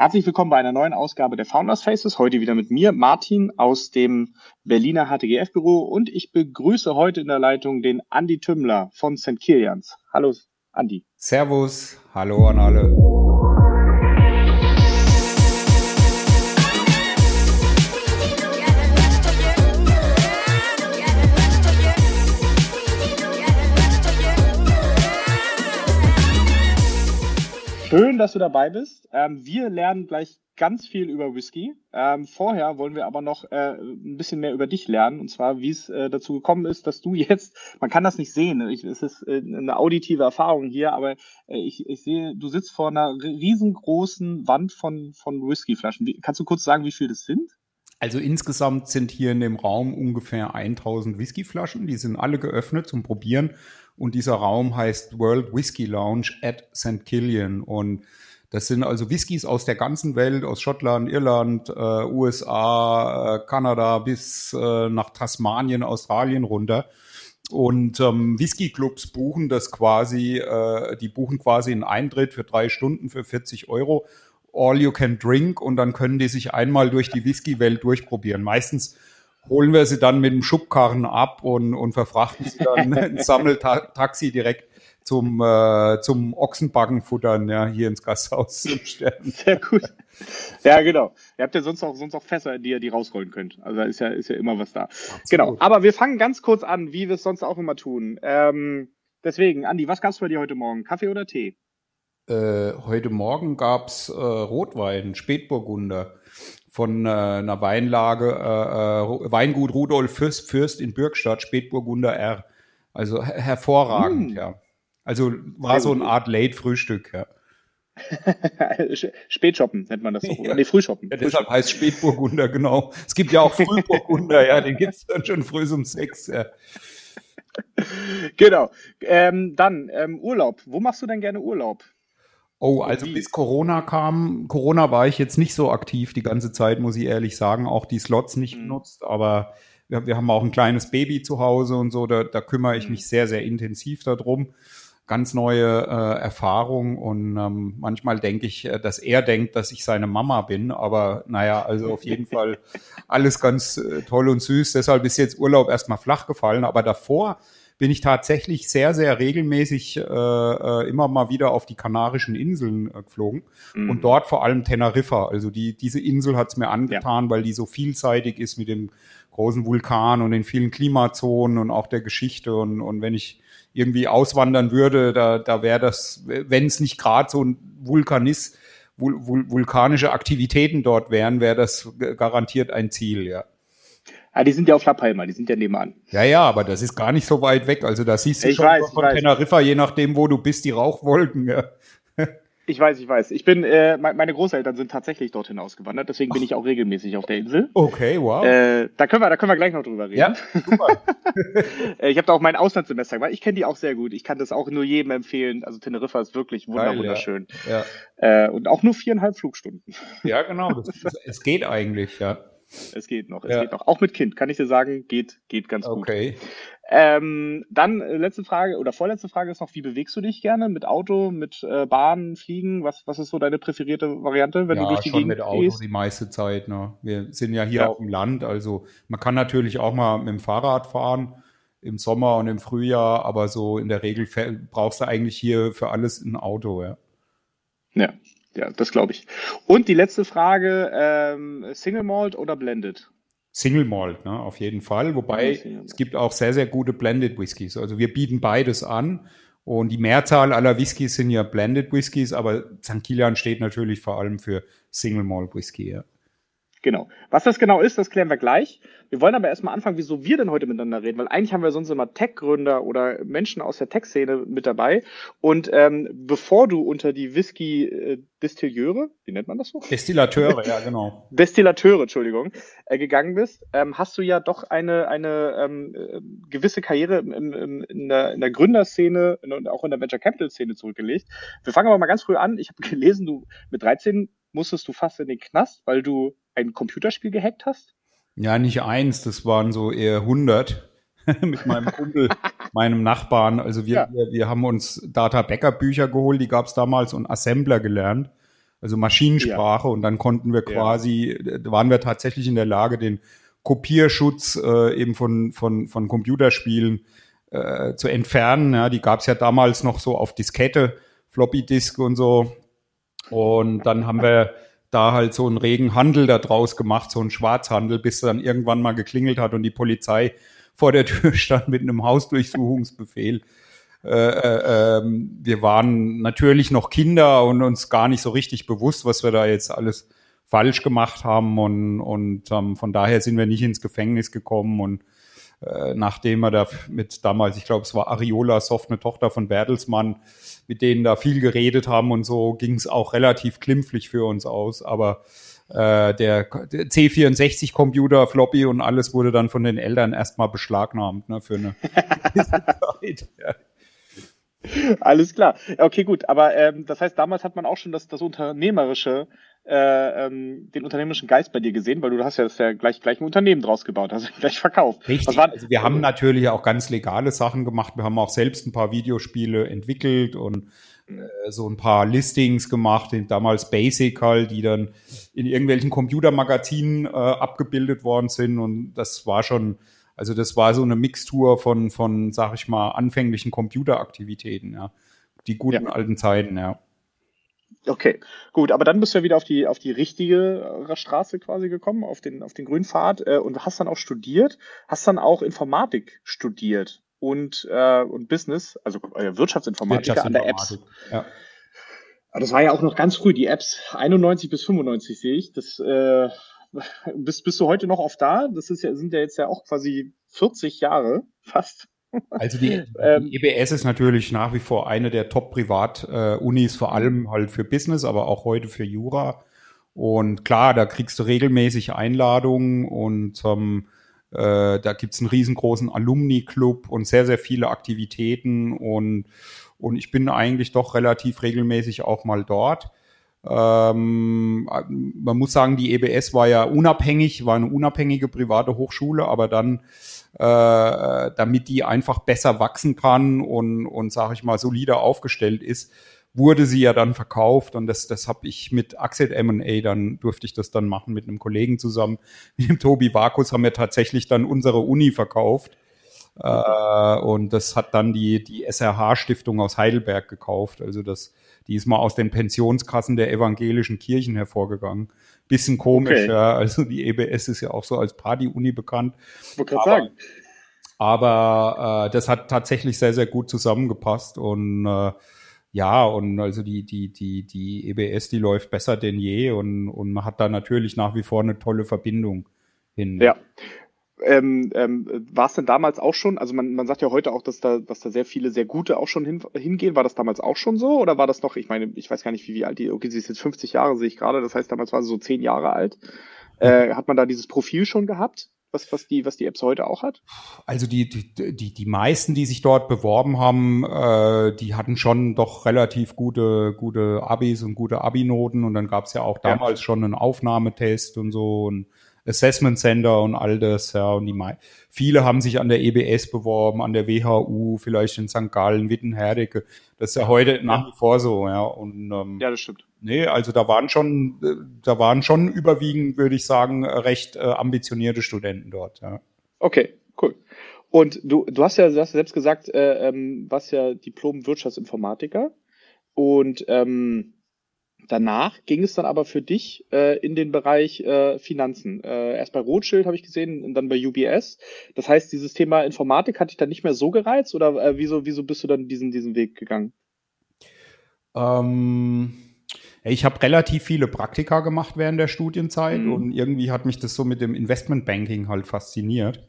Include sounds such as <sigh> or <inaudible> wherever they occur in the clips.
Herzlich willkommen bei einer neuen Ausgabe der Founders Faces. Heute wieder mit mir, Martin aus dem Berliner HTGF-Büro und ich begrüße heute in der Leitung den Andi Tümmler von St. Kilians. Hallo, Andi. Servus, hallo an alle. Schön, dass du dabei bist. Ähm, wir lernen gleich ganz viel über Whisky. Ähm, vorher wollen wir aber noch äh, ein bisschen mehr über dich lernen. Und zwar, wie es äh, dazu gekommen ist, dass du <laughs> jetzt, man kann das nicht sehen, ich, es ist äh, eine auditive Erfahrung hier, aber äh, ich, ich sehe, du sitzt vor einer riesengroßen Wand von, von Whiskyflaschen. Wie, kannst du kurz sagen, wie viel das sind? Also insgesamt sind hier in dem Raum ungefähr 1000 Whiskyflaschen. Die sind alle geöffnet zum Probieren. Und dieser Raum heißt World Whisky Lounge at St. Killian. Und das sind also Whiskys aus der ganzen Welt, aus Schottland, Irland, äh, USA, äh, Kanada bis äh, nach Tasmanien, Australien runter. Und ähm, Whisky-Clubs buchen das quasi, äh, die buchen quasi einen Eintritt für drei Stunden für 40 Euro. All you can drink und dann können die sich einmal durch die Whisky-Welt durchprobieren. Meistens holen wir sie dann mit dem Schubkarren ab und, und verfrachten sie dann <laughs> ein Sammeltaxi direkt zum, äh, zum Ochsenbacken futtern, ja, hier ins Gasthaus zum Stern. Sehr gut. Ja, genau. Ihr habt ja sonst auch, sonst auch Fässer, die ihr die rausrollen könnt. Also da ist ja, ist ja immer was da. Absolut. Genau. Aber wir fangen ganz kurz an, wie wir es sonst auch immer tun. Ähm, deswegen, Andi, was gab's bei dir heute Morgen? Kaffee oder Tee? Äh, heute Morgen gab's äh, Rotwein, Spätburgunder von äh, einer Weinlage, äh, äh, Weingut Rudolf Fürst, Fürst in Bürgstadt, Spätburgunder R. Also hervorragend, mm. ja. Also war so eine Art Late-Frühstück, ja. <laughs> Spätshoppen nennt man das so. Ja. Nee, Frühshoppen. Ja, deshalb heißt Spätburgunder, genau. Es gibt ja auch Frühburgunder, ja, den gibt's dann schon früh um sechs, ja. <laughs> Genau. Ähm, dann ähm, Urlaub. Wo machst du denn gerne Urlaub? Oh, also bis Corona kam, Corona war ich jetzt nicht so aktiv die ganze Zeit, muss ich ehrlich sagen, auch die Slots nicht mhm. genutzt, aber wir, wir, haben auch ein kleines Baby zu Hause und so, da, da kümmere ich mhm. mich sehr, sehr intensiv darum. Ganz neue äh, Erfahrung und ähm, manchmal denke ich, äh, dass er denkt, dass ich seine Mama bin, aber naja, also auf jeden <laughs> Fall alles ganz äh, toll und süß. Deshalb ist jetzt Urlaub erstmal flach gefallen, aber davor bin ich tatsächlich sehr, sehr regelmäßig äh, äh, immer mal wieder auf die Kanarischen Inseln äh, geflogen mhm. und dort vor allem Teneriffa. Also die, diese Insel hat's mir angetan, ja. weil die so vielseitig ist mit dem großen Vulkan und den vielen Klimazonen und auch der Geschichte. Und, und wenn ich irgendwie auswandern würde, da, da wäre das, wenn es nicht gerade so ein Vulkan ist, vul, vul, vulkanische Aktivitäten dort wären, wäre das garantiert ein Ziel, ja. Ah, die sind ja auf La Palma, die sind ja nebenan. Ja, ja, aber das ist gar nicht so weit weg. Also da siehst du ich schon weiß, von Teneriffa, je nachdem, wo du bist, die Rauchwolken. Ja. <laughs> Ich weiß, ich weiß. Ich bin, äh, meine Großeltern sind tatsächlich dorthin ausgewandert, deswegen bin ich auch regelmäßig auf der Insel. Okay, wow. Äh, da können wir, da können wir gleich noch drüber reden. Ja, super. <laughs> <laughs> Äh, ich habe da auch mein Auslandssemester gemacht. Ich kenne die auch sehr gut. Ich kann das auch nur jedem empfehlen. Also Teneriffa ist wirklich wunderschön. Ja. ja. Äh, und auch nur viereinhalb Flugstunden. Ja, genau. Das, es geht eigentlich, ja. Es geht noch, es ja. geht noch. Auch mit Kind, kann ich dir sagen, geht, geht ganz gut. Okay. Ähm, dann äh, letzte Frage oder vorletzte Frage ist noch, wie bewegst du dich gerne? Mit Auto, mit äh, Bahn, Fliegen? Was, was ist so deine präferierte Variante, wenn ja, du durch die schon Gegend mit Auto gehst? die meiste Zeit. Ne? Wir sind ja hier ja. auf dem Land, also man kann natürlich auch mal mit dem Fahrrad fahren im Sommer und im Frühjahr, aber so in der Regel brauchst du eigentlich hier für alles ein Auto, ja. Ja, ja, das glaube ich. Und die letzte Frage, ähm, Single Malt oder Blended? Single Malt, ne, auf jeden Fall. Wobei ja, es gibt auch sehr, sehr gute Blended Whiskys. Also wir bieten beides an. Und die Mehrzahl aller Whiskys sind ja Blended Whiskys, aber St. Kilian steht natürlich vor allem für Single Malt Whisky. Ja. Genau. Was das genau ist, das klären wir gleich. Wir wollen aber erstmal anfangen, wieso wir denn heute miteinander reden, weil eigentlich haben wir sonst immer Tech-Gründer oder Menschen aus der Tech-Szene mit dabei. Und ähm, bevor du unter die Whisky-Distilleure, wie nennt man das so? Destillateure, ja, genau. <laughs> Destillateure, Entschuldigung, äh, gegangen bist, ähm, hast du ja doch eine, eine ähm, äh, gewisse Karriere im, im, in, der, in der Gründerszene und auch in der Venture Capital-Szene zurückgelegt. Wir fangen aber mal ganz früh an. Ich habe <laughs> gelesen, du mit 13 musstest du fast in den Knast, weil du ein Computerspiel gehackt hast? Ja, nicht eins, das waren so eher 100 <laughs> mit meinem Kumpel, <laughs> meinem Nachbarn. Also wir, ja. wir, wir, haben uns Data Backup Bücher geholt, die gab es damals und Assembler gelernt. also Maschinensprache. Ja. Und dann konnten wir quasi, ja. waren wir tatsächlich in der Lage, den Kopierschutz äh, eben von, von, von Computerspielen äh, zu entfernen. Ja, die gab es ja damals noch so auf Diskette, Floppy Disk und so. Und dann haben wir da halt so einen regen Handel da draus gemacht, so einen Schwarzhandel, bis dann irgendwann mal geklingelt hat und die Polizei vor der Tür <laughs> stand mit einem Hausdurchsuchungsbefehl. Äh, äh, ähm, wir waren natürlich noch Kinder und uns gar nicht so richtig bewusst, was wir da jetzt alles falsch gemacht haben und, und ähm, von daher sind wir nicht ins Gefängnis gekommen und äh, nachdem wir da mit damals, ich glaube, es war Ariola Soft, eine Tochter von Bertelsmann, mit denen da viel geredet haben und so, ging es auch relativ klimpflich für uns aus. Aber äh, der, der C64-Computer, Floppy und alles wurde dann von den Eltern erstmal beschlagnahmt ne, für eine <laughs> Zeit. Ja. Alles klar. Okay, gut. Aber ähm, das heißt, damals hat man auch schon das, das Unternehmerische, äh, ähm, den unternehmerischen Geist bei dir gesehen, weil du hast ja das ja gleich, gleich ein Unternehmen draus gebaut, <laughs> also gleich verkauft. Richtig. War, also wir haben natürlich auch ganz legale Sachen gemacht. Wir haben auch selbst ein paar Videospiele entwickelt und äh, so ein paar Listings gemacht, damals Basic halt, die dann in irgendwelchen Computermagazinen äh, abgebildet worden sind und das war schon also das war so eine Mixtur von, von, sag ich mal, anfänglichen Computeraktivitäten, ja. Die guten ja. alten Zeiten, ja. Okay, gut, aber dann bist du ja wieder auf die, auf die richtige Straße quasi gekommen, auf den, auf den grünen Pfad äh, und hast dann auch studiert, hast dann auch Informatik studiert und, äh, und Business, also äh, Wirtschaftsinformatik, Wirtschaftsinformatik an der Apps. Ja. Das war ja auch noch ganz früh, die Apps 91 bis 95 sehe ich. Das äh, <laughs> bist, bist du heute noch oft da? Das ist ja, sind ja jetzt ja auch quasi 40 Jahre fast. Also die, <laughs> ähm, die EBS ist natürlich nach wie vor eine der Top-Privat-Unis, vor allem halt für Business, aber auch heute für Jura. Und klar, da kriegst du regelmäßig Einladungen und ähm, äh, da gibt's einen riesengroßen Alumni-Club und sehr, sehr viele Aktivitäten und, und ich bin eigentlich doch relativ regelmäßig auch mal dort. Ähm, man muss sagen, die EBS war ja unabhängig, war eine unabhängige private Hochschule, aber dann, äh, damit die einfach besser wachsen kann und, und sage ich mal, solider aufgestellt ist, wurde sie ja dann verkauft und das, das habe ich mit Axel M&A, dann durfte ich das dann machen mit einem Kollegen zusammen. Mit dem Tobi Vakus haben wir tatsächlich dann unsere Uni verkauft. Äh, und das hat dann die, die SRH-Stiftung aus Heidelberg gekauft. Also das, die ist mal aus den Pensionskassen der evangelischen Kirchen hervorgegangen. Bisschen komisch, okay. ja. Also die EBS ist ja auch so als Party-Uni bekannt. Ich wollte gerade sagen. Aber äh, das hat tatsächlich sehr, sehr gut zusammengepasst und äh, ja, und also die, die, die, die EBS, die läuft besser denn je und, und man hat da natürlich nach wie vor eine tolle Verbindung hin. Ja, ähm, ähm, war es denn damals auch schon, also man, man sagt ja heute auch, dass da, dass da sehr viele sehr gute auch schon hin, hingehen. War das damals auch schon so oder war das noch, ich meine, ich weiß gar nicht, wie, wie alt die, okay, sie ist jetzt 50 Jahre, sehe ich gerade, das heißt, damals war sie so 10 Jahre alt. Äh, hat man da dieses Profil schon gehabt? Was, was, die, was die Apps heute auch hat? Also die, die, die, die meisten, die sich dort beworben haben, äh, die hatten schon doch relativ gute, gute Abis und gute Abi-Noten und dann gab es ja auch damals ja. schon einen Aufnahmetest und so und Assessment Center und all das, ja, und die viele haben sich an der EBS beworben, an der WHU, vielleicht in St. Gallen, Wittenherdecke. Das ist ja heute nach wie vor so, ja. Und, ähm, ja, das stimmt. Nee, also da waren schon, da waren schon überwiegend, würde ich sagen, recht äh, ambitionierte Studenten dort, ja. Okay, cool. Und du, du hast ja du hast selbst gesagt, äh, ähm, was ja Diplom-Wirtschaftsinformatiker. Und ähm, Danach ging es dann aber für dich äh, in den Bereich äh, Finanzen. Äh, erst bei Rothschild habe ich gesehen und dann bei UBS. Das heißt, dieses Thema Informatik hat dich dann nicht mehr so gereizt oder äh, wieso, wieso bist du dann diesen, diesen Weg gegangen? Ähm, ich habe relativ viele Praktika gemacht während der Studienzeit mhm. und irgendwie hat mich das so mit dem Investmentbanking halt fasziniert.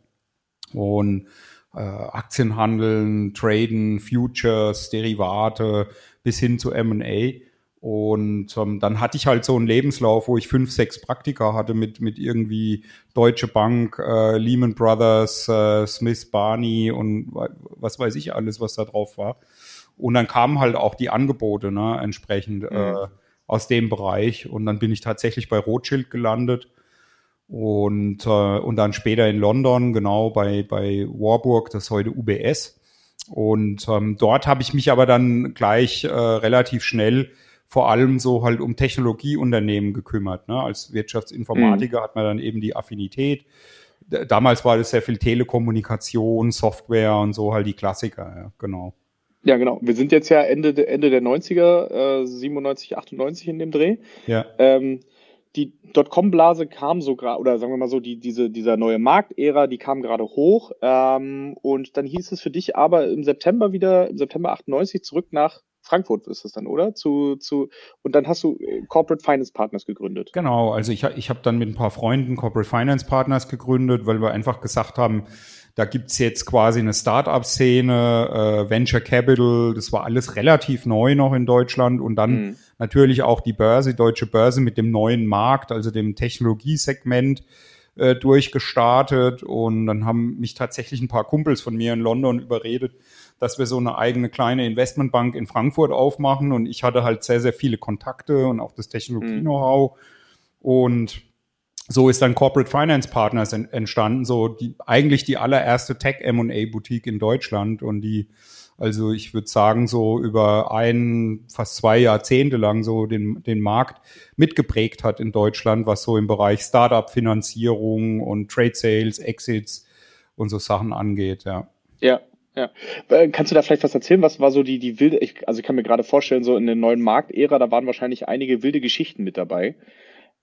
Und äh, Aktienhandeln, Traden, Futures, Derivate bis hin zu M&A. Und ähm, dann hatte ich halt so einen Lebenslauf, wo ich fünf, sechs Praktika hatte mit, mit irgendwie Deutsche Bank, äh, Lehman Brothers, äh, Smith Barney und was weiß ich alles, was da drauf war. Und dann kamen halt auch die Angebote ne, entsprechend mhm. äh, aus dem Bereich. Und dann bin ich tatsächlich bei Rothschild gelandet und, äh, und dann später in London, genau bei, bei Warburg, das ist heute UBS. Und ähm, dort habe ich mich aber dann gleich äh, relativ schnell vor allem so halt um Technologieunternehmen gekümmert. Ne? Als Wirtschaftsinformatiker mhm. hat man dann eben die Affinität. Damals war das sehr viel Telekommunikation, Software und so halt die Klassiker, ja, genau. Ja, genau. Wir sind jetzt ja Ende, Ende der 90er, äh, 97, 98 in dem Dreh. Ja. Ähm, die Dotcom-Blase kam so gerade, oder sagen wir mal so, die, diese, dieser neue Marktära, die kam gerade hoch. Ähm, und dann hieß es für dich aber im September wieder, im September 98 zurück nach Frankfurt ist es dann, oder? Zu, zu, und dann hast du äh, Corporate Finance Partners gegründet. Genau, also ich, ich habe dann mit ein paar Freunden Corporate Finance Partners gegründet, weil wir einfach gesagt haben, da gibt's jetzt quasi eine Start-up-Szene, äh, Venture Capital, das war alles relativ neu noch in Deutschland und dann mhm. natürlich auch die Börse, die deutsche Börse mit dem neuen Markt, also dem Technologiesegment äh, durchgestartet und dann haben mich tatsächlich ein paar Kumpels von mir in London überredet, dass wir so eine eigene kleine Investmentbank in Frankfurt aufmachen. Und ich hatte halt sehr, sehr viele Kontakte und auch das Technologie-Know-how und so ist dann Corporate Finance Partners entstanden, so die eigentlich die allererste Tech M&A Boutique in Deutschland. Und die also ich würde sagen so über ein fast zwei Jahrzehnte lang so den den Markt mitgeprägt hat in Deutschland, was so im Bereich Startup Finanzierung und Trade Sales, Exits und so Sachen angeht, ja. Ja, ja. Äh, kannst du da vielleicht was erzählen? Was war so die, die wilde, ich, also ich kann mir gerade vorstellen, so in der neuen Marktära, da waren wahrscheinlich einige wilde Geschichten mit dabei.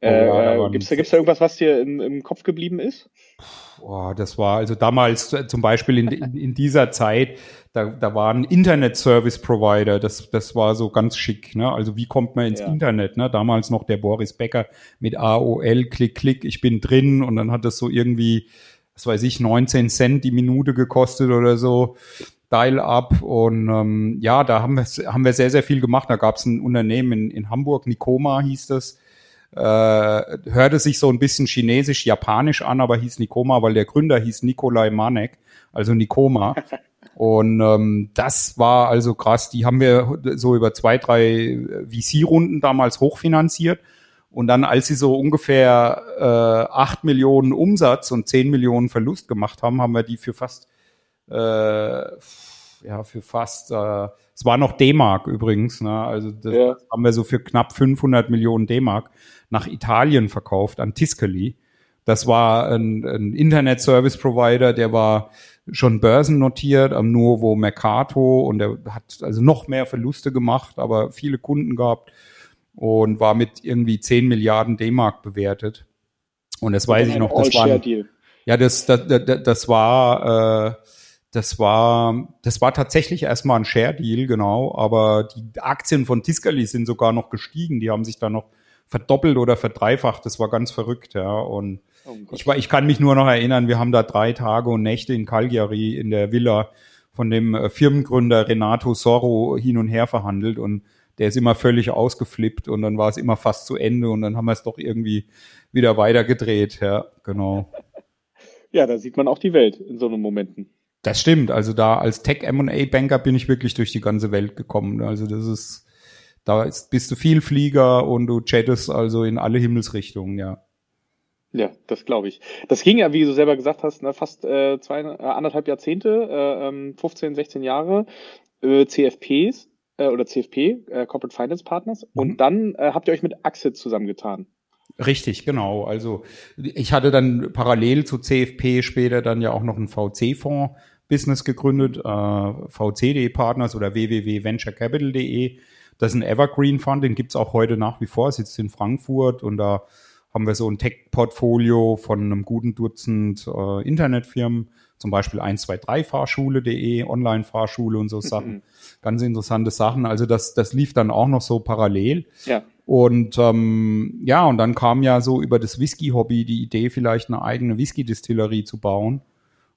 Oh, äh, ja, gibt's da, gibt's da irgendwas, was dir im, im Kopf geblieben ist? Boah, das war also damals äh, zum Beispiel in, in, in dieser Zeit, da, da war ein Internet Service Provider, das, das war so ganz schick. Ne? Also wie kommt man ins ja. Internet? Ne? Damals noch der Boris Becker mit AOL, Klick, Klick, ich bin drin und dann hat das so irgendwie, was weiß ich, 19 Cent die Minute gekostet oder so. Dial-up und ähm, ja, da haben wir, haben wir sehr, sehr viel gemacht. Da gab es ein Unternehmen in, in Hamburg, Nikoma hieß das, äh, hörte sich so ein bisschen chinesisch-japanisch an, aber hieß Nikoma, weil der Gründer hieß Nikolai Manek, also Nikoma. <laughs> Und ähm, das war also krass. Die haben wir so über zwei, drei VC-Runden damals hochfinanziert. Und dann, als sie so ungefähr äh, acht Millionen Umsatz und zehn Millionen Verlust gemacht haben, haben wir die für fast, äh, ja, für fast, äh, es war noch D-Mark übrigens, ne? also das ja. haben wir so für knapp 500 Millionen D-Mark nach Italien verkauft an Tiscali. Das war ein, ein Internet-Service-Provider, der war schon börsennotiert am Nuovo Mercato und der hat also noch mehr Verluste gemacht, aber viele Kunden gehabt und war mit irgendwie 10 Milliarden D-Mark bewertet. Und das weiß ich noch, das war ja das das, das, das war äh, das war das war tatsächlich erstmal ein Share Deal genau, aber die Aktien von Tiscali sind sogar noch gestiegen, die haben sich da noch verdoppelt oder verdreifacht. Das war ganz verrückt, ja. Und oh ich, war, ich kann mich nur noch erinnern, wir haben da drei Tage und Nächte in Cagliari in der Villa von dem äh, Firmengründer Renato Sorro hin und her verhandelt und der ist immer völlig ausgeflippt und dann war es immer fast zu Ende und dann haben wir es doch irgendwie wieder weitergedreht, ja, genau. <laughs> Ja, da sieht man auch die Welt in so einem Momenten. Das stimmt. Also da als Tech M&A Banker bin ich wirklich durch die ganze Welt gekommen. Also das ist da ist, bist du viel Flieger und du chattest also in alle Himmelsrichtungen, ja. Ja, das glaube ich. Das ging ja, wie du selber gesagt hast, ne, fast äh, zwei, äh, anderthalb Jahrzehnte, äh, 15, ähm, 16 Jahre, äh, CFPs äh, oder CFP, äh, Corporate Finance Partners. Mhm. Und dann äh, habt ihr euch mit Axit zusammengetan. Richtig, genau. Also ich hatte dann parallel zu CFP später dann ja auch noch einen VC-Fonds-Business gegründet, äh, VC.de Partners oder www.venturecapital.de das ist ein Evergreen Fund, den gibt's auch heute nach wie vor, sitzt in Frankfurt und da haben wir so ein Tech-Portfolio von einem guten Dutzend äh, Internetfirmen, zum Beispiel 123fahrschule.de, Online-Fahrschule und so Sachen. Mhm. Ganz interessante Sachen. Also das, das lief dann auch noch so parallel. Ja. Und ähm, ja, und dann kam ja so über das Whisky-Hobby die Idee, vielleicht eine eigene Whisky-Distillerie zu bauen.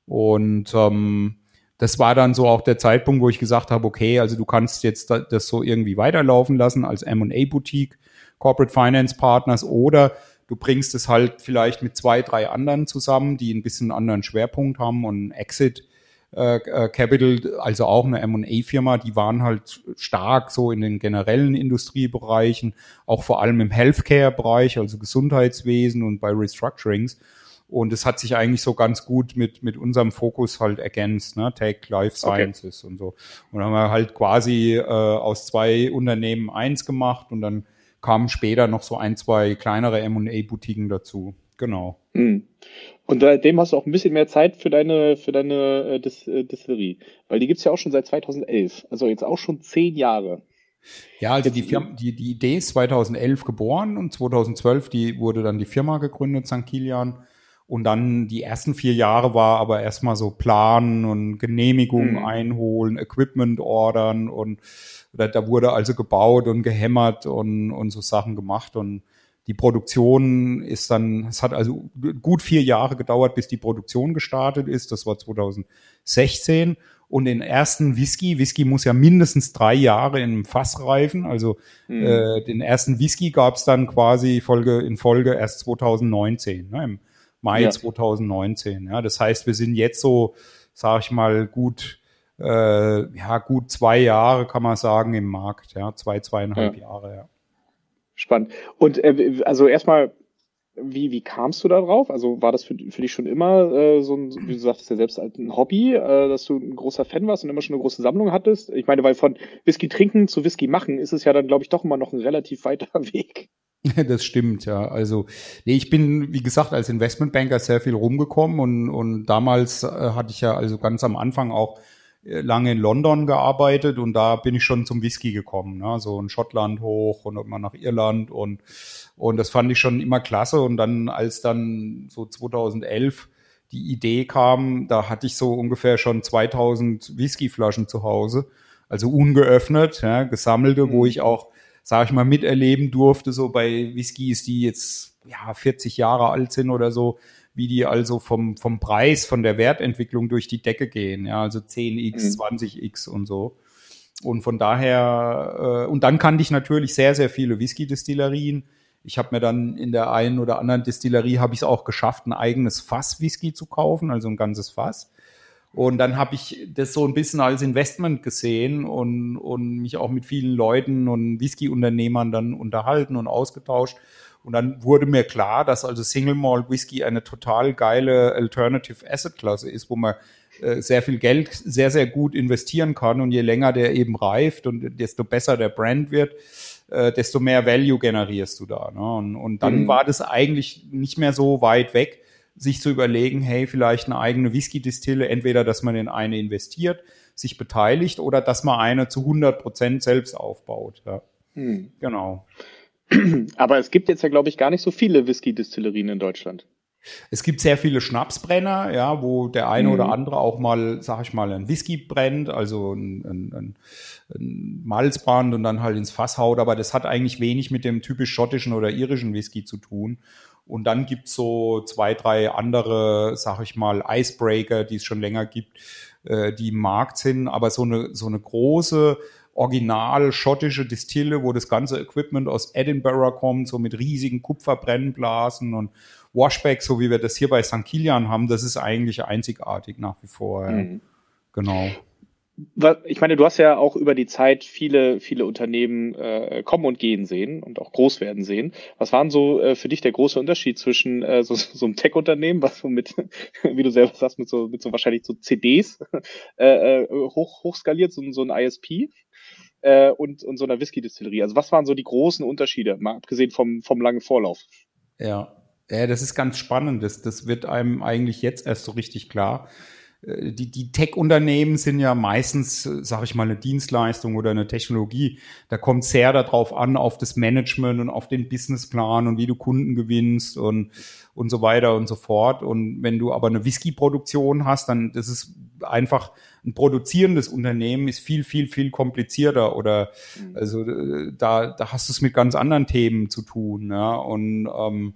Und ähm, das war dann so auch der Zeitpunkt, wo ich gesagt habe, okay, also du kannst jetzt das so irgendwie weiterlaufen lassen als M&A-Boutique, Corporate Finance Partners oder du bringst es halt vielleicht mit zwei, drei anderen zusammen, die ein bisschen einen anderen Schwerpunkt haben und Exit äh, äh Capital, also auch eine M&A-Firma, die waren halt stark so in den generellen Industriebereichen, auch vor allem im Healthcare-Bereich, also Gesundheitswesen und bei Restructurings. Und es hat sich eigentlich so ganz gut mit, mit unserem Fokus halt ergänzt, ne? Tech, Life Sciences okay. und so. Und dann haben wir halt quasi äh, aus zwei Unternehmen eins gemacht und dann kamen später noch so ein, zwei kleinere M&A-Boutiquen dazu. Genau. Mhm. Und seitdem hast du auch ein bisschen mehr Zeit für deine, für deine äh, Dis äh, Distillerie. Weil die gibt's ja auch schon seit 2011. Also jetzt auch schon zehn Jahre. Ja, also die, Firma, die, die Idee ist 2011 geboren und 2012 die, wurde dann die Firma gegründet, St. Kilian. Und dann die ersten vier Jahre war aber erstmal so planen und Genehmigungen mhm. einholen, Equipment ordern und da, da wurde also gebaut und gehämmert und, und so Sachen gemacht und die Produktion ist dann, es hat also gut vier Jahre gedauert, bis die Produktion gestartet ist. Das war 2016. Und den ersten Whisky, Whisky muss ja mindestens drei Jahre in einem Fass reifen. Also mhm. äh, den ersten Whisky gab es dann quasi Folge in Folge erst 2019, ne, im Mai ja. 2019. Ja, das heißt, wir sind jetzt so, sage ich mal, gut, äh, ja, gut zwei Jahre kann man sagen im Markt, ja, zwei, zweieinhalb ja. Jahre, ja. Spannend. Und äh, also erstmal, wie, wie kamst du da drauf? Also war das für, für dich schon immer äh, so ein, wie du sagtest ja selbst, ein Hobby, äh, dass du ein großer Fan warst und immer schon eine große Sammlung hattest? Ich meine, weil von Whisky trinken zu Whisky machen ist es ja dann, glaube ich, doch immer noch ein relativ weiter <laughs> Weg. <laughs> Das stimmt, ja. Also, nee, ich bin, wie gesagt, als Investmentbanker sehr viel rumgekommen und, und damals äh, hatte ich ja also ganz am Anfang auch äh, lange in London gearbeitet und da bin ich schon zum Whisky gekommen, ne? so in Schottland hoch und immer nach Irland und und das fand ich schon immer klasse und dann als dann so 2011 die Idee kam, da hatte ich so ungefähr schon 2000 Whiskyflaschen zu Hause, also ungeöffnet, ja, gesammelte, mhm. wo ich auch, sage ich mal, miterleben durfte, so bei Whiskys, die jetzt ja 40 Jahre alt sind oder so, wie die also vom, vom Preis, von der Wertentwicklung durch die Decke gehen. Ja, also 10x, mhm. 20x und so. Und von daher, äh, und dann kannte ich natürlich sehr, sehr viele Whisky-Distillerien. Ich habe mir dann in der einen oder anderen Distillerie habe ich es auch geschafft, ein eigenes Fass Whisky zu kaufen, also ein ganzes Fass. Und dann habe ich das so ein bisschen als Investment gesehen und, und mich auch mit vielen Leuten und Whisky-Unternehmern dann unterhalten und ausgetauscht. Und dann wurde mir klar, dass also Single Malt Whisky eine total geile Alternative Asset Klasse ist, wo man äh, sehr viel Geld sehr, sehr gut investieren kann. Und je länger der eben reift und desto besser der Brand wird, äh, desto mehr Value generierst du da. Ne? Und, und dann mhm. war das eigentlich nicht mehr so weit weg, sich zu überlegen, hey, vielleicht eine eigene Whisky-Distille, entweder, dass man in eine investiert, sich beteiligt oder dass man eine zu 100 Prozent selbst aufbaut. Ja. Mhm. Genau. Aber es gibt jetzt ja, glaube ich, gar nicht so viele Whisky-Distillerien in Deutschland. Es gibt sehr viele Schnapsbrenner, ja, wo der eine mhm. oder andere auch mal, sag ich mal, ein Whisky brennt, also ein, ein, ein, ein Malzbrand und dann halt ins Fass haut, aber das hat eigentlich wenig mit dem typisch schottischen oder irischen Whisky zu tun. Und dann gibt's so zwei, drei andere, sag ich mal, Icebreaker, die es schon länger gibt, äh, die im Markt sind, aber so eine, so eine große original schottische Distille, wo das ganze Equipment aus Edinburgh kommt, so mit riesigen Kupferbrennblasen und Washback, so wie wir das hier bei St. Kilian haben, das ist eigentlich einzigartig nach wie vor. Mhm. Genau ich meine, du hast ja auch über die Zeit viele, viele Unternehmen äh, kommen und gehen sehen und auch groß werden sehen. Was waren so äh, für dich der große Unterschied zwischen äh, so, so einem Tech-Unternehmen, was so mit, <laughs> wie du selber sagst, mit so, mit so wahrscheinlich so CDs <laughs> äh, äh, hoch, hochskaliert, so, so ein ISP äh, und, und so einer Whisky-Distillerie? Also was waren so die großen Unterschiede, mal abgesehen vom, vom langen Vorlauf? Ja, ja das ist ganz spannend. Das, das wird einem eigentlich jetzt erst so richtig klar die, die Tech-Unternehmen sind ja meistens, äh, sage ich mal, eine Dienstleistung oder eine Technologie. Da kommt sehr darauf an, auf das Management und auf den Businessplan und wie du Kunden gewinnst und, und so weiter und so fort. Und wenn du aber eine Whisky-Produktion hast, dann das ist einfach ein produzierendes Unternehmen ist viel, viel, viel komplizierter oder mhm. also äh, da, da hast du es mit ganz anderen Themen zu tun. Ja? Und ähm,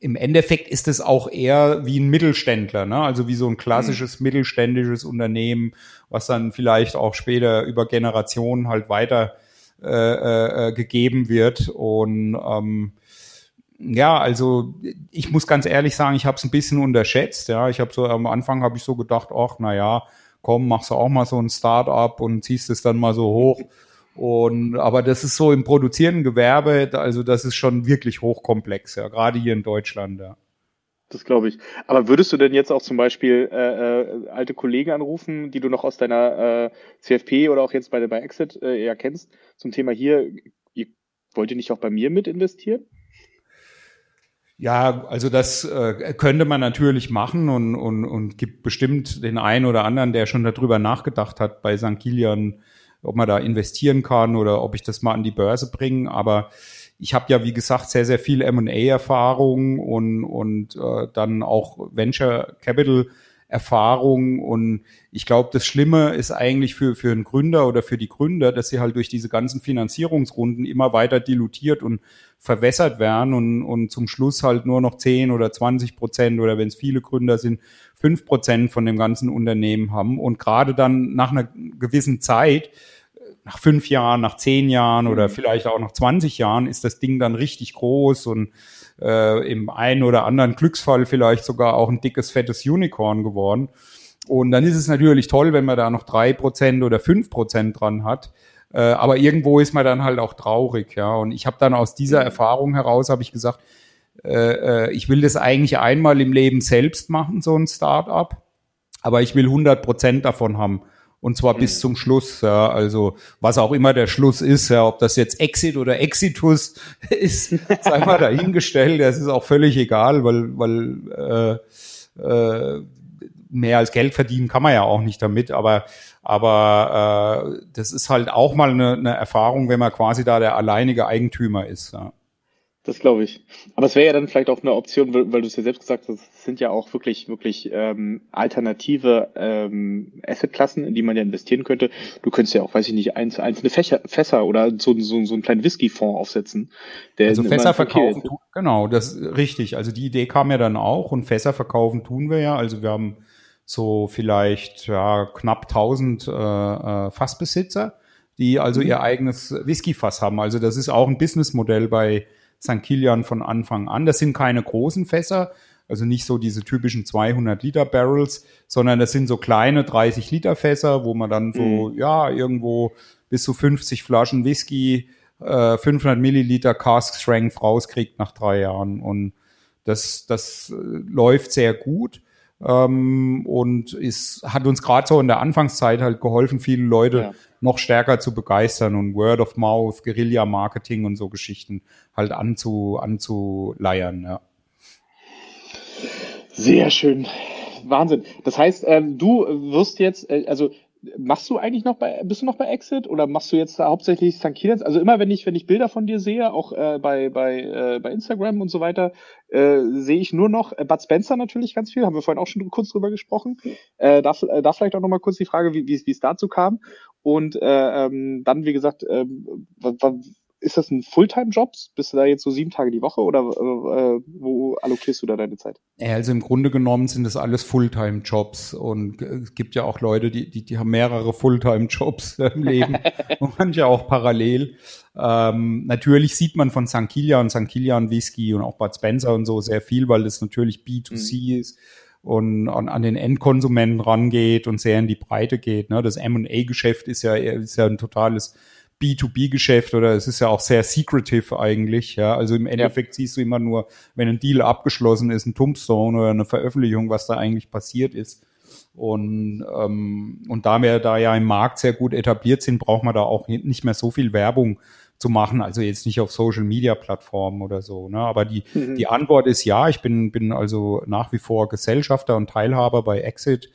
im Endeffekt ist es auch eher wie ein Mittelständler, ne? also wie so ein klassisches mhm. mittelständisches Unternehmen, was dann vielleicht auch später über Generationen halt weiter äh, äh, gegeben wird. Und ähm, ja, also ich muss ganz ehrlich sagen, ich habe es ein bisschen unterschätzt. Ja, ich habe so am Anfang habe ich so gedacht, ach na ja, komm, machst du auch mal so ein Start-up und ziehst es dann mal so hoch. Und, aber das ist so im produzierenden Gewerbe, also das ist schon wirklich hochkomplex, ja, gerade hier in Deutschland, ja. Das glaube ich. Aber würdest du denn jetzt auch zum Beispiel äh, äh, alte Kollegen anrufen, die du noch aus deiner äh, CFP oder auch jetzt bei, bei Exit äh, eher kennst, zum Thema hier, ihr, wollt ihr nicht auch bei mir mit investieren? Ja, also das äh, könnte man natürlich machen und, und, und gibt bestimmt den einen oder anderen, der schon darüber nachgedacht hat, bei St. Kilian ob man da investieren kann oder ob ich das mal an die Börse bringe. Aber ich habe ja, wie gesagt, sehr, sehr viel M&A-Erfahrung und, und äh, dann auch Venture Capital Erfahrung und ich glaube, das Schlimme ist eigentlich für, für einen Gründer oder für die Gründer, dass sie halt durch diese ganzen Finanzierungsrunden immer weiter dilutiert und verwässert werden und, und zum Schluss halt nur noch 10 oder 20 Prozent oder wenn es viele Gründer sind, 5 Prozent von dem ganzen Unternehmen haben und gerade dann nach einer gewissen Zeit nach fünf Jahren, nach zehn Jahren oder mhm. vielleicht auch nach 20 Jahren ist das Ding dann richtig groß und äh, im einen oder anderen Glücksfall vielleicht sogar auch ein dickes, fettes Unicorn geworden. Und dann ist es natürlich toll, wenn man da noch drei Prozent oder fünf Prozent dran hat. Äh, aber irgendwo ist man dann halt auch traurig, ja. Und ich habe dann aus dieser mhm. Erfahrung heraus, habe ich gesagt, äh, äh, ich will das eigentlich einmal im Leben selbst machen, so ein Startup. Aber ich will 100 Prozent davon haben und zwar mhm. bis zum Schluss. Ja, also was auch immer der Schluss ist, ja, ob das jetzt Exit oder Exitus <laughs> ist, sei mal dahingestellt. Das ist auch völlig egal, weil weil äh, äh, mehr als Geld verdienen kann man ja auch nicht damit. Aber aber äh, das ist halt auch mal eine, eine Erfahrung, wenn man quasi da der alleinige Eigentümer ist. Ja. Das glaube ich. Aber es wäre ja dann vielleicht auch eine Option, weil, weil du es ja selbst gesagt hast, es sind ja auch wirklich, wirklich ähm, alternative ähm, Assetklassen, in die man ja investieren könnte. Du könntest ja auch, weiß ich nicht, einz, einzelne Fächer, Fässer oder so, so, so einen kleinen Whisky-Fonds aufsetzen. Der also Fässer verkaufen, tun, genau, das ist richtig. Also die Idee kam ja dann auch und Fässer verkaufen tun wir ja. Also wir haben so vielleicht ja, knapp 1000 äh, äh, Fassbesitzer, die also mhm. ihr eigenes Whisky-Fass haben. Also das ist auch ein Businessmodell bei St. Kilian von Anfang an. Das sind keine großen Fässer, also nicht so diese typischen 200 Liter Barrels, sondern das sind so kleine 30 Liter Fässer, wo man dann so, mhm. ja, irgendwo bis zu 50 Flaschen Whisky, äh, 500 Milliliter Cask Strength rauskriegt nach drei Jahren. Und das, das äh, läuft sehr gut. Ähm, und ist, hat uns gerade so in der Anfangszeit halt geholfen, viele Leute ja noch stärker zu begeistern und Word of Mouth, Guerilla-Marketing und so Geschichten halt anzu, anzuleiern, ja. Sehr schön. Wahnsinn. Das heißt, ähm, du wirst jetzt, äh, also machst du eigentlich noch bei, bist du noch bei Exit oder machst du jetzt hauptsächlich St. Kilians? Also immer wenn ich, wenn ich Bilder von dir sehe, auch äh, bei, bei, äh, bei Instagram und so weiter, äh, sehe ich nur noch äh, Bud Spencer natürlich ganz viel, haben wir vorhin auch schon kurz drüber gesprochen. Äh, da, äh, da vielleicht auch nochmal kurz die Frage, wie, wie, wie es dazu kam. Und äh, ähm, dann, wie gesagt, äh, ist das ein Fulltime-Job? Bist du da jetzt so sieben Tage die Woche oder äh, wo allokierst du da deine Zeit? Ja, also im Grunde genommen sind das alles Fulltime-Jobs und es gibt ja auch Leute, die, die, die haben mehrere Fulltime-Jobs <laughs> im Leben <laughs> und manche auch parallel. Ähm, natürlich sieht man von St. Kilian, St. Kilian Whisky und auch Bud Spencer und so sehr viel, weil das natürlich B2C mhm. ist und an, an den Endkonsumenten rangeht und sehr in die Breite geht. Ne? Das M&A-Geschäft ist ja, ist ja ein totales B2B-Geschäft oder es ist ja auch sehr secretive eigentlich. Ja, also im Endeffekt ja. siehst du immer nur, wenn ein Deal abgeschlossen ist, ein Tombstone oder eine Veröffentlichung, was da eigentlich passiert ist. Und, ähm, und da wir da ja im Markt sehr gut etabliert sind, braucht man da auch nicht mehr so viel Werbung zu machen. Also jetzt nicht auf Social Media Plattformen oder so. Ne? Aber die, mhm. die Antwort ist ja. Ich bin, bin also nach wie vor Gesellschafter und Teilhaber bei Exit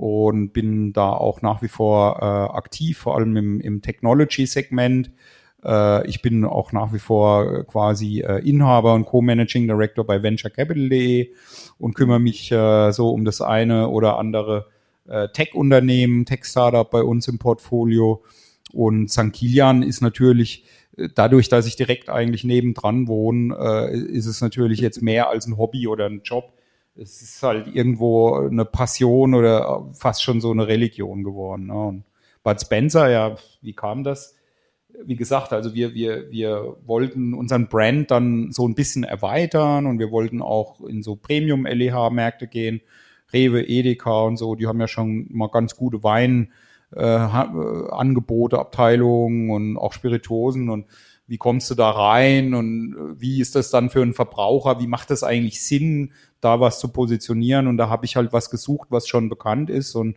und bin da auch nach wie vor äh, aktiv, vor allem im, im Technology-Segment. Äh, ich bin auch nach wie vor quasi äh, Inhaber und Co-Managing Director bei venturecapital.de und kümmere mich äh, so um das eine oder andere äh, Tech-Unternehmen, Tech-Startup bei uns im Portfolio. Und St. Kilian ist natürlich äh, dadurch, dass ich direkt eigentlich nebendran wohne, äh, ist es natürlich jetzt mehr als ein Hobby oder ein Job es ist halt irgendwo eine Passion oder fast schon so eine Religion geworden. Ne? Und Bud Spencer, ja, wie kam das? Wie gesagt, also wir, wir, wir wollten unseren Brand dann so ein bisschen erweitern und wir wollten auch in so Premium-LEH-Märkte gehen. Rewe, Edeka und so, die haben ja schon mal ganz gute Wein, äh, Angebote, Abteilungen und auch Spirituosen und wie kommst du da rein und äh, wie ist das dann für einen Verbraucher? Wie macht das eigentlich Sinn, da was zu positionieren? Und da habe ich halt was gesucht, was schon bekannt ist und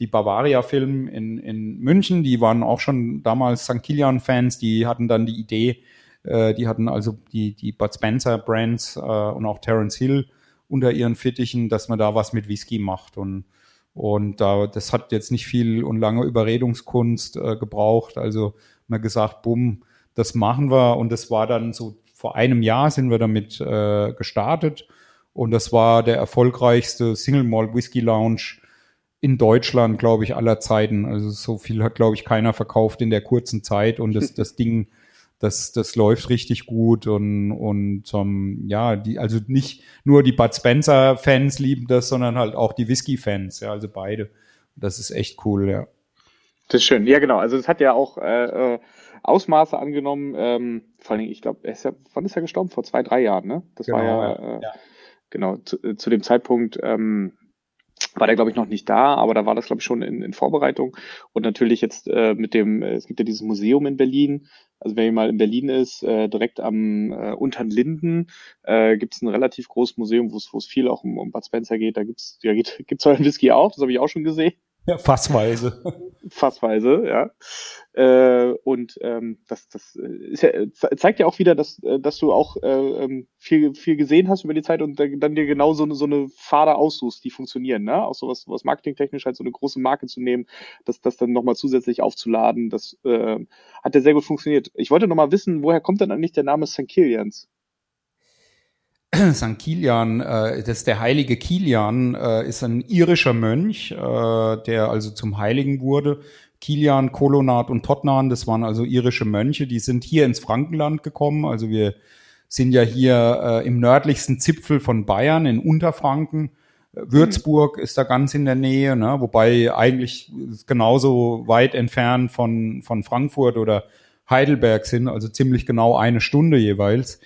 die Bavaria-Film in, in München, die waren auch schon damals St. Kilian-Fans, die hatten dann die Idee, äh, die hatten also die, die Bud Spencer-Brands äh, und auch Terence Hill unter ihren Fittichen, dass man da was mit Whisky macht und und da, das hat jetzt nicht viel und lange Überredungskunst äh, gebraucht. Also man gesagt, bumm, das machen wir. Und das war dann so, vor einem Jahr sind wir damit äh, gestartet. Und das war der erfolgreichste Single Malt Whisky Lounge in Deutschland, glaube ich, aller Zeiten. Also so viel hat, glaube ich, keiner verkauft in der kurzen Zeit. Und das, <laughs> das Ding, das, das läuft richtig gut. Und, und um, ja, die, also nicht nur die Bud Spencer-Fans lieben das, sondern halt auch die Whisky-Fans, ja, also beide. Das ist echt cool, ja. Das ist schön. Ja, genau. Also es hat ja auch äh, äh Ausmaße angenommen. Ähm, vor allem, ich glaube, er ist ja, wann ist er gestorben? Vor zwei, drei Jahren, ne? Das genau, war ja, äh, ja. genau, zu, äh, zu, dem Zeitpunkt ähm, war der, glaube ich, noch nicht da, aber da war das, glaube ich, schon in, in Vorbereitung. Und natürlich jetzt äh, mit dem, äh, es gibt ja dieses Museum in Berlin. Also wenn ihr mal in Berlin ist, äh, direkt am äh, Untern Linden, äh, gibt es ein relativ großes Museum, wo es viel auch um, um Bud Spencer geht. Da gibt's ja, geht, <laughs> gibt's euren Whisky auch, das habe ich auch schon gesehen. Ja, fassweise. Fassweise, ja. Äh, und ähm, das, das ist ja, zeigt ja auch wieder, dass, äh, dass du auch äh, ähm, viel, viel gesehen hast über die Zeit und dann dir genau so eine, so eine Pfade aussuchst, die funktionieren, ne? Auch so was, was marketingtechnisch halt so eine große Marke zu nehmen, das, das dann nochmal zusätzlich aufzuladen, das äh, hat ja sehr gut funktioniert. Ich wollte nochmal wissen, woher kommt denn eigentlich der Name St. Kilians? <clears throat> St. Kilian, äh, das ist der heilige Kilian, äh, ist ein irischer Mönch, äh, der also zum Heiligen wurde. Kilian, Kolonat und Totnan, das waren also irische Mönche, die sind hier ins Frankenland gekommen. Also wir sind ja hier äh, im nördlichsten Zipfel von Bayern, in Unterfranken. Würzburg ist da ganz in der Nähe, ne? wobei eigentlich genauso weit entfernt von, von Frankfurt oder Heidelberg sind, also ziemlich genau eine Stunde jeweils.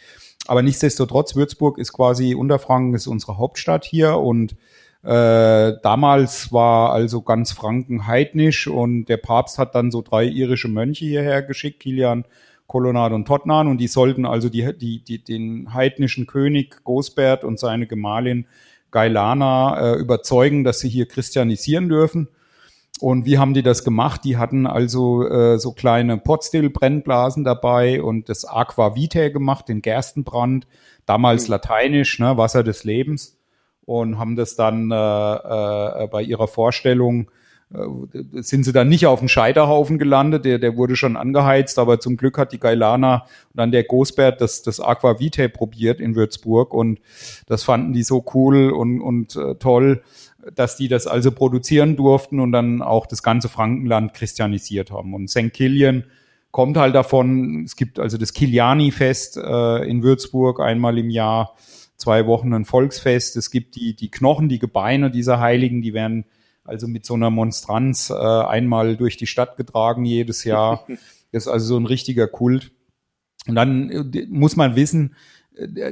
Aber nichtsdestotrotz, Würzburg ist quasi Unterfranken, ist unsere Hauptstadt hier. Und äh, damals war also ganz Franken heidnisch. Und der Papst hat dann so drei irische Mönche hierher geschickt, Kilian, Kolonat und Totnan und die sollten also die, die, die, den heidnischen König Gosbert und seine Gemahlin Gailana äh, überzeugen, dass sie hier christianisieren dürfen. Und wie haben die das gemacht? Die hatten also äh, so kleine Potstill-Brennblasen dabei und das Aqua Vitae gemacht, den Gerstenbrand, damals mhm. lateinisch, ne, Wasser des Lebens. Und haben das dann äh, äh, bei ihrer Vorstellung, äh, sind sie dann nicht auf dem Scheiterhaufen gelandet, der, der wurde schon angeheizt, aber zum Glück hat die Gailana und dann der Gosbert das, das Aqua Vitae probiert in Würzburg und das fanden die so cool und, und äh, toll, dass die das also produzieren durften und dann auch das ganze Frankenland christianisiert haben. Und St. Kilian kommt halt davon, es gibt also das Kiliani-Fest äh, in Würzburg einmal im Jahr, zwei Wochen ein Volksfest. Es gibt die, die Knochen, die Gebeine dieser Heiligen, die werden also mit so einer Monstranz äh, einmal durch die Stadt getragen jedes Jahr. <laughs> Das ist also so ein richtiger Kult. Und dann äh, muss man wissen,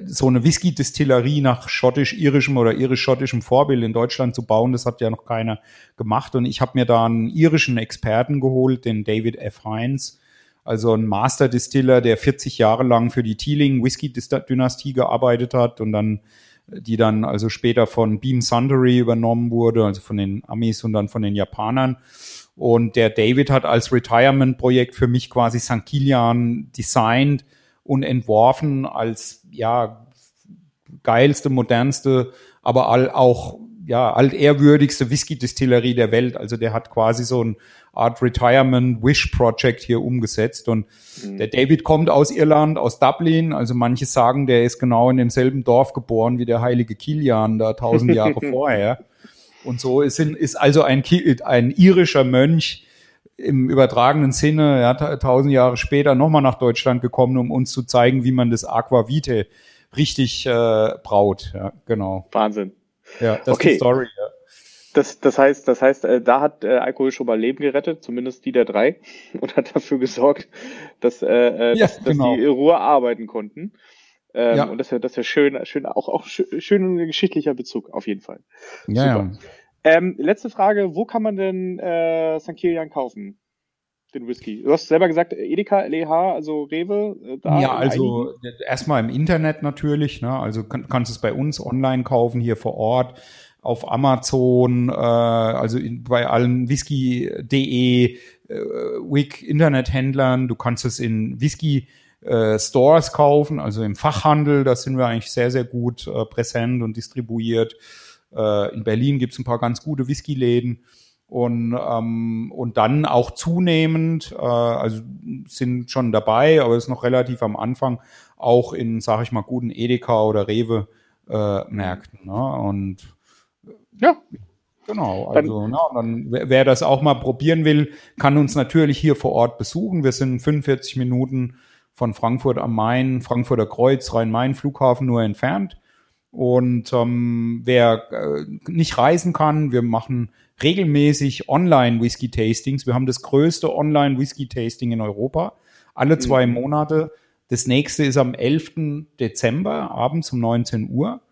so eine Whisky-Distillerie nach schottisch-irischem oder irisch-schottischem Vorbild in Deutschland zu bauen, das hat ja noch keiner gemacht. Und ich habe mir da einen irischen Experten geholt, den David F. Hines, also ein Master-Distiller, der 40 Jahre lang für die Teeling Whisky-Dynastie gearbeitet hat und dann die dann also später von Beam Suntory übernommen wurde, also von den Amis und dann von den Japanern. Und der David hat als Retirement-Projekt für mich quasi St. Kilian designt und entworfen als ja geilste, modernste, aber all, auch ja altehrwürdigste Whisky-Distillerie der Welt. Also der hat quasi so ein Art Retirement Wish Project hier umgesetzt. Und mhm. der David kommt aus Irland, aus Dublin. Also manche sagen, der ist genau in demselben Dorf geboren wie der heilige Kilian da tausend Jahre <laughs> vorher. Und so ist, ist also ein, ein irischer Mönch, im übertragenen Sinne, ja, tausend Jahre später nochmal nach Deutschland gekommen, um uns zu zeigen, wie man das Aqua Vitae richtig äh, braut. Ja, genau. Wahnsinn. Ja, das okay. ist die Story. Ja. Das, das heißt, das heißt, äh, da hat äh, Alkohol schon mal Leben gerettet, zumindest die der drei, <laughs> und hat dafür gesorgt, dass, äh, äh ja, dass, genau. dass die in Ruhe arbeiten konnten. Ähm, ja. Und das ist ja, das ist ja schön, schön, auch, auch schön, schön geschichtlicher Bezug, auf jeden Fall. Ja, Super. ja. Ähm, letzte Frage, wo kann man denn äh, St. Kilian kaufen? Den Whisky. Du hast selber gesagt, Edeka, LEH, also Rewe. Äh, da ja, also erstmal im Internet natürlich. Ne? Also kann, kannst es bei uns online kaufen, hier vor Ort, auf Amazon, äh, also in, bei allen Whisky.de, äh, Wig Internethändlern. Du kannst es in Whisky äh, Stores kaufen, also im Fachhandel. Da sind wir eigentlich sehr, sehr gut äh, präsent und distribuiert. Äh, in Berlin gibt's ein paar ganz gute Whisky-Läden. Und, ähm, und dann auch zunehmend, äh, also sind schon dabei, aber ist noch relativ am Anfang, auch in, sag ich mal, guten Edeka oder Rewe äh, Märkten. Ne? Und ja. Genau, also dann, na, dann wer das auch mal probieren will, kann uns natürlich hier vor Ort besuchen. Wir sind 45 Minuten von Frankfurt am Main, Frankfurter Kreuz, Rhein-Main Flughafen nur entfernt. Und ähm, wer äh, nicht reisen kann, wir machen regelmäßig Online-Whisky-Tastings. Wir haben das größte Online-Whisky-Tasting in Europa, alle zwei mhm. Monate. Das nächste ist am 11. Dezember, abends um 19 Uhr.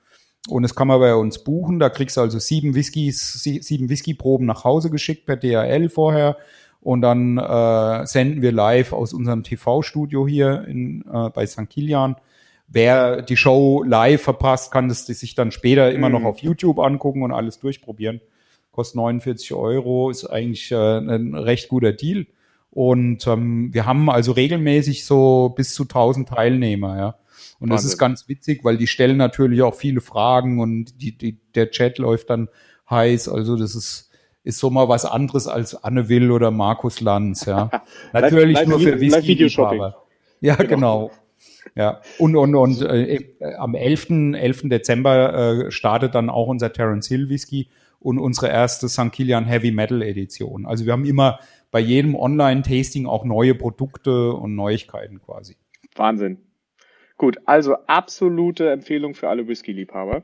Und das kann man bei uns buchen. Da kriegst du also sieben Whiskys, sieben Whiskyproben nach Hause geschickt per DHL vorher. Und dann äh, senden wir live aus unserem TV-Studio hier in, äh, bei St. Kilian. Wer die Show live verpasst, kann das sich dann später immer noch mhm. auf YouTube angucken und alles durchprobieren. Kostet 49 Euro, ist eigentlich äh, ein recht guter Deal. Und ähm, wir haben also regelmäßig so bis zu 1000 Teilnehmer, ja. Und das ist ganz witzig, weil die stellen natürlich auch viele Fragen und die, die, der Chat läuft dann heiß. Also das ist, ist so mal was anderes als Anne Will oder Markus Lanz, ja. <laughs> natürlich live, nur für Whisky-Liebhaber. Ja, genau. genau. Ja, und, und, und äh, am 11. 11. Dezember äh, startet dann auch unser Terence Hill Whisky und unsere erste St. Kilian Heavy Metal Edition. Also wir haben immer bei jedem Online-Tasting auch neue Produkte und Neuigkeiten quasi. Wahnsinn. Gut, also absolute Empfehlung für alle Whisky-Liebhaber.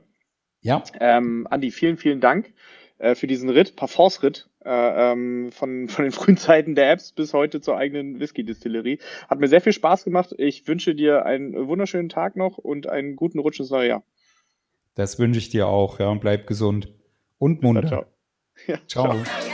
Ja. Ähm, Andi, vielen, vielen Dank äh, für diesen Ritt, Parforce-Ritt äh, ähm, von, <laughs> von den frühen Zeiten der Apps bis heute zur eigenen Whisky-Distillerie. Hat mir sehr viel Spaß gemacht. Ich wünsche dir einen wunderschönen Tag noch und einen guten Rutsch ins neue Jahr. Das wünsche ich dir auch, ja, und bleib gesund und munter. Ciao. <laughs> Ja, ciao. ciao.